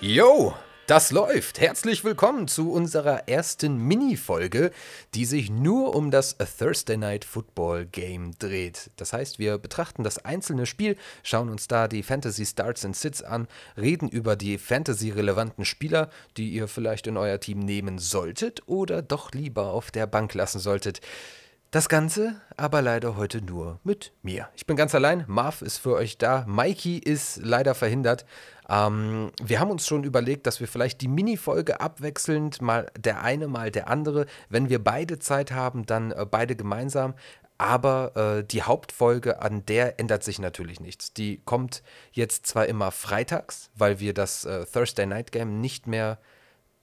Yo, das läuft. Herzlich willkommen zu unserer ersten Mini-Folge, die sich nur um das Thursday Night Football Game dreht. Das heißt, wir betrachten das einzelne Spiel, schauen uns da die Fantasy Starts and Sits an, reden über die Fantasy-relevanten Spieler, die ihr vielleicht in euer Team nehmen solltet oder doch lieber auf der Bank lassen solltet. Das Ganze aber leider heute nur mit mir. Ich bin ganz allein. Marv ist für euch da. Mikey ist leider verhindert. Ähm, wir haben uns schon überlegt, dass wir vielleicht die Mini-Folge abwechselnd, mal der eine, mal der andere. Wenn wir beide Zeit haben, dann äh, beide gemeinsam. Aber äh, die Hauptfolge, an der ändert sich natürlich nichts. Die kommt jetzt zwar immer freitags, weil wir das äh, Thursday Night Game nicht mehr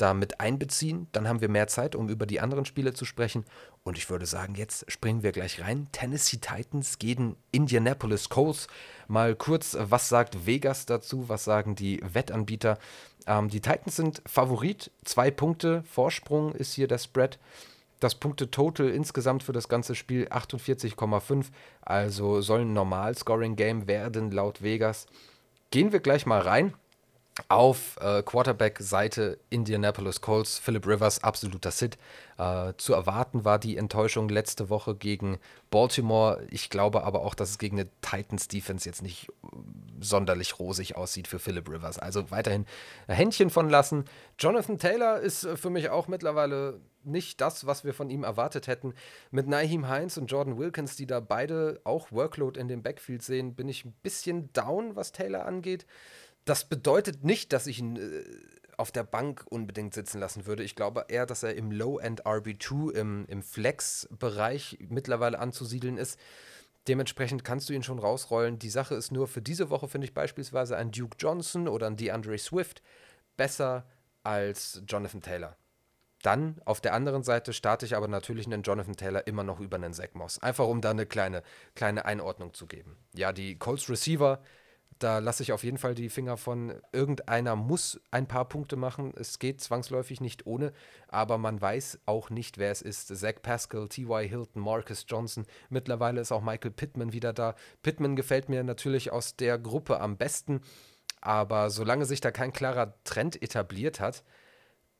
da mit einbeziehen. Dann haben wir mehr Zeit, um über die anderen Spiele zu sprechen. Und ich würde sagen, jetzt springen wir gleich rein. Tennessee Titans gegen Indianapolis Colts. Mal kurz, was sagt Vegas dazu? Was sagen die Wettanbieter? Ähm, die Titans sind Favorit. Zwei Punkte Vorsprung ist hier der Spread. Das Punkte-Total insgesamt für das ganze Spiel 48,5. Also soll ein Normal-Scoring-Game werden laut Vegas. Gehen wir gleich mal rein. Auf äh, Quarterback-Seite Indianapolis Colts, Philip Rivers, absoluter Sit. Äh, zu erwarten war die Enttäuschung letzte Woche gegen Baltimore. Ich glaube aber auch, dass es gegen eine Titans-Defense jetzt nicht sonderlich rosig aussieht für Philip Rivers. Also weiterhin Händchen von lassen. Jonathan Taylor ist äh, für mich auch mittlerweile nicht das, was wir von ihm erwartet hätten. Mit Naheem Heinz und Jordan Wilkins, die da beide auch Workload in dem Backfield sehen, bin ich ein bisschen down, was Taylor angeht. Das bedeutet nicht, dass ich ihn äh, auf der Bank unbedingt sitzen lassen würde. Ich glaube eher, dass er im Low-End RB2, im, im Flex-Bereich mittlerweile anzusiedeln ist. Dementsprechend kannst du ihn schon rausrollen. Die Sache ist nur, für diese Woche finde ich beispielsweise ein Duke Johnson oder ein DeAndre Swift besser als Jonathan Taylor. Dann auf der anderen Seite starte ich aber natürlich einen Jonathan Taylor immer noch über einen Zach Moss. Einfach um da eine kleine, kleine Einordnung zu geben. Ja, die Colts Receiver da lasse ich auf jeden Fall die Finger von. Irgendeiner muss ein paar Punkte machen. Es geht zwangsläufig nicht ohne, aber man weiß auch nicht, wer es ist. Zach Pascal, T.Y. Hilton, Marcus Johnson. Mittlerweile ist auch Michael Pittman wieder da. Pittman gefällt mir natürlich aus der Gruppe am besten, aber solange sich da kein klarer Trend etabliert hat,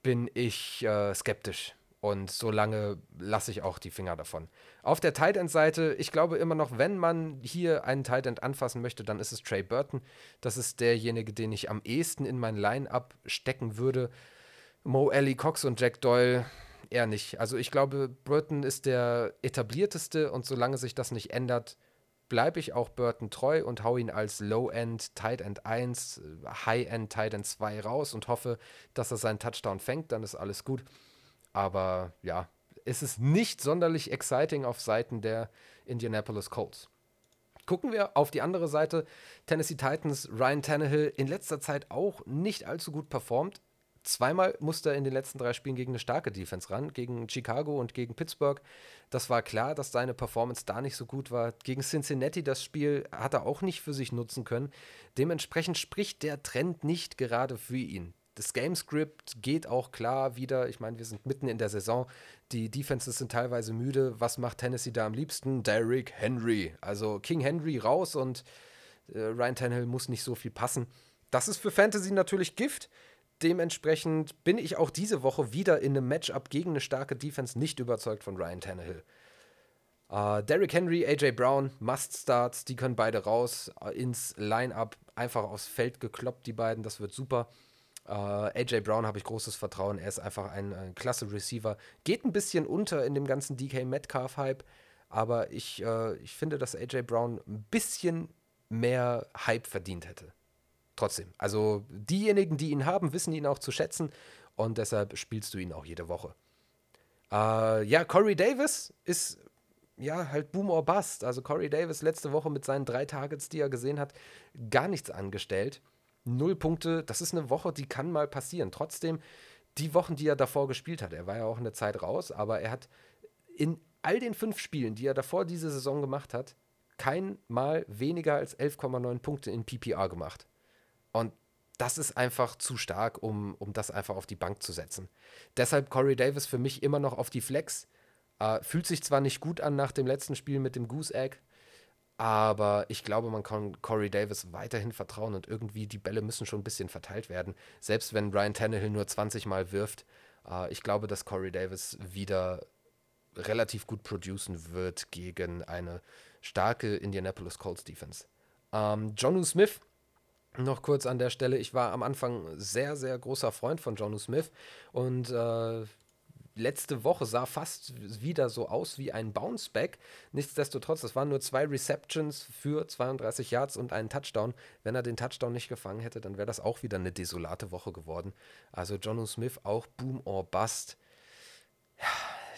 bin ich äh, skeptisch. Und solange lasse ich auch die Finger davon. Auf der Tight End Seite, ich glaube immer noch, wenn man hier einen Tight End anfassen möchte, dann ist es Trey Burton. Das ist derjenige, den ich am ehesten in mein Line-Up stecken würde. Mo Ellie Cox und Jack Doyle eher nicht. Also ich glaube, Burton ist der etablierteste und solange sich das nicht ändert, bleibe ich auch Burton treu und hau ihn als Low-End Tight End 1, High-End Tight End 2 raus und hoffe, dass er seinen Touchdown fängt, dann ist alles gut. Aber ja, es ist nicht sonderlich exciting auf Seiten der Indianapolis Colts. Gucken wir auf die andere Seite. Tennessee Titans, Ryan Tannehill in letzter Zeit auch nicht allzu gut performt. Zweimal musste er in den letzten drei Spielen gegen eine starke Defense ran, gegen Chicago und gegen Pittsburgh. Das war klar, dass seine Performance da nicht so gut war. Gegen Cincinnati das Spiel hat er auch nicht für sich nutzen können. Dementsprechend spricht der Trend nicht gerade für ihn das Gamescript geht auch klar wieder. Ich meine, wir sind mitten in der Saison. Die Defenses sind teilweise müde. Was macht Tennessee da am liebsten? Derrick Henry. Also King Henry raus und äh, Ryan Tannehill muss nicht so viel passen. Das ist für Fantasy natürlich Gift. Dementsprechend bin ich auch diese Woche wieder in einem Matchup gegen eine starke Defense nicht überzeugt von Ryan Tannehill. Uh, Derrick Henry, AJ Brown, Must-Starts, die können beide raus uh, ins Line-Up, einfach aufs Feld gekloppt, die beiden, das wird super. Uh, äh, AJ Brown habe ich großes Vertrauen. Er ist einfach ein, ein, klasse Receiver. Geht ein bisschen unter in dem ganzen DK Metcalf-Hype, aber ich, uh, ich finde, dass AJ Brown ein bisschen mehr Hype verdient hätte. Trotzdem. Also diejenigen, die ihn haben, wissen ihn auch zu schätzen und deshalb spielst du ihn auch jede Woche. Uh, ja, Corey Davis ist ja halt Boom or Bust. Also Corey Davis letzte Woche mit seinen drei Targets, die er gesehen hat, gar nichts angestellt. Null Punkte, das ist eine Woche, die kann mal passieren. Trotzdem, die Wochen, die er davor gespielt hat, er war ja auch eine Zeit raus, aber er hat in all den fünf Spielen, die er davor diese Saison gemacht hat, kein Mal weniger als 11,9 Punkte in PPR gemacht. Und das ist einfach zu stark, um, um das einfach auf die Bank zu setzen. Deshalb Corey Davis für mich immer noch auf die Flex. Äh, fühlt sich zwar nicht gut an nach dem letzten Spiel mit dem Goose Egg, Aber ich glaube, man kann Corey Davis weiterhin vertrauen und irgendwie die Bälle müssen schon ein bisschen verteilt werden. Selbst wenn Ryan Tannehill nur 20 Mal wirft. Äh, ich glaube, dass Corey Davis wieder relativ gut producen wird gegen eine starke Indianapolis Colts Defense. Ähm, Jonu Smith, noch kurz an der Stelle. Ich war am Anfang sehr, sehr großer Freund von Jonu Smith und äh, letzte Woche sah fast wieder so aus wie ein Bounceback. Nichtsdestotrotz, das waren nur zwei Receptions für 32 Yards und einen Touchdown. Wenn er den Touchdown nicht gefangen hätte, dann wäre das auch wieder eine desolate Woche geworden. Also Jonu Smith auch Boom or Bust.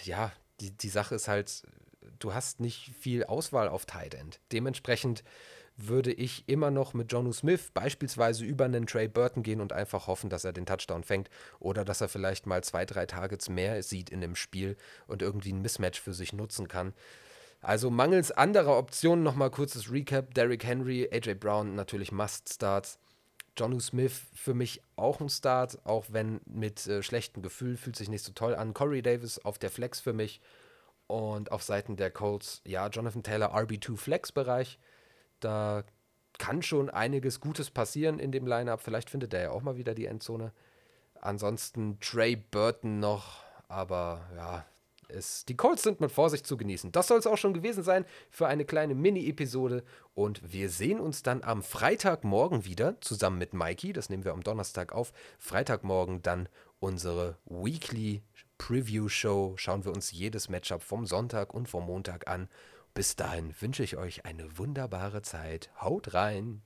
Ja, die, die Sache ist halt, du hast nicht viel Auswahl auf Tight End. Dementsprechend würde ich immer noch mit Jonu Smith beispielsweise über einen Trey Burton gehen und einfach hoffen, dass er den Touchdown fängt oder dass er vielleicht mal zwei, drei Targets mehr sieht in dem Spiel und irgendwie ein Mismatch für sich nutzen kann. Also mangels anderer Optionen nochmal kurzes Recap. Derrick Henry, AJ Brown natürlich Must-Starts. Jonu Smith für mich auch ein Start, auch wenn mit äh, schlechtem Gefühl, fühlt sich nicht so toll an. Corey Davis auf der Flex für mich. Und auf Seiten der Colts, ja, Jonathan Taylor RB2 Flex-Bereich. Da kann schon einiges Gutes passieren in dem Lineup. Vielleicht findet er ja auch mal wieder die Endzone. Ansonsten Trey Burton noch, aber ja, es, die Colts sind mit Vorsicht zu genießen. Das soll es auch schon gewesen sein für eine kleine Mini-Episode. Und wir sehen uns dann am Freitagmorgen wieder zusammen mit Mikey. Das nehmen wir am Donnerstag auf. Freitagmorgen dann unsere Weekly Preview Show. Schauen wir uns jedes Matchup vom Sonntag und vom Montag an. Bis dahin wünsche ich euch eine wunderbare Zeit. Haut rein!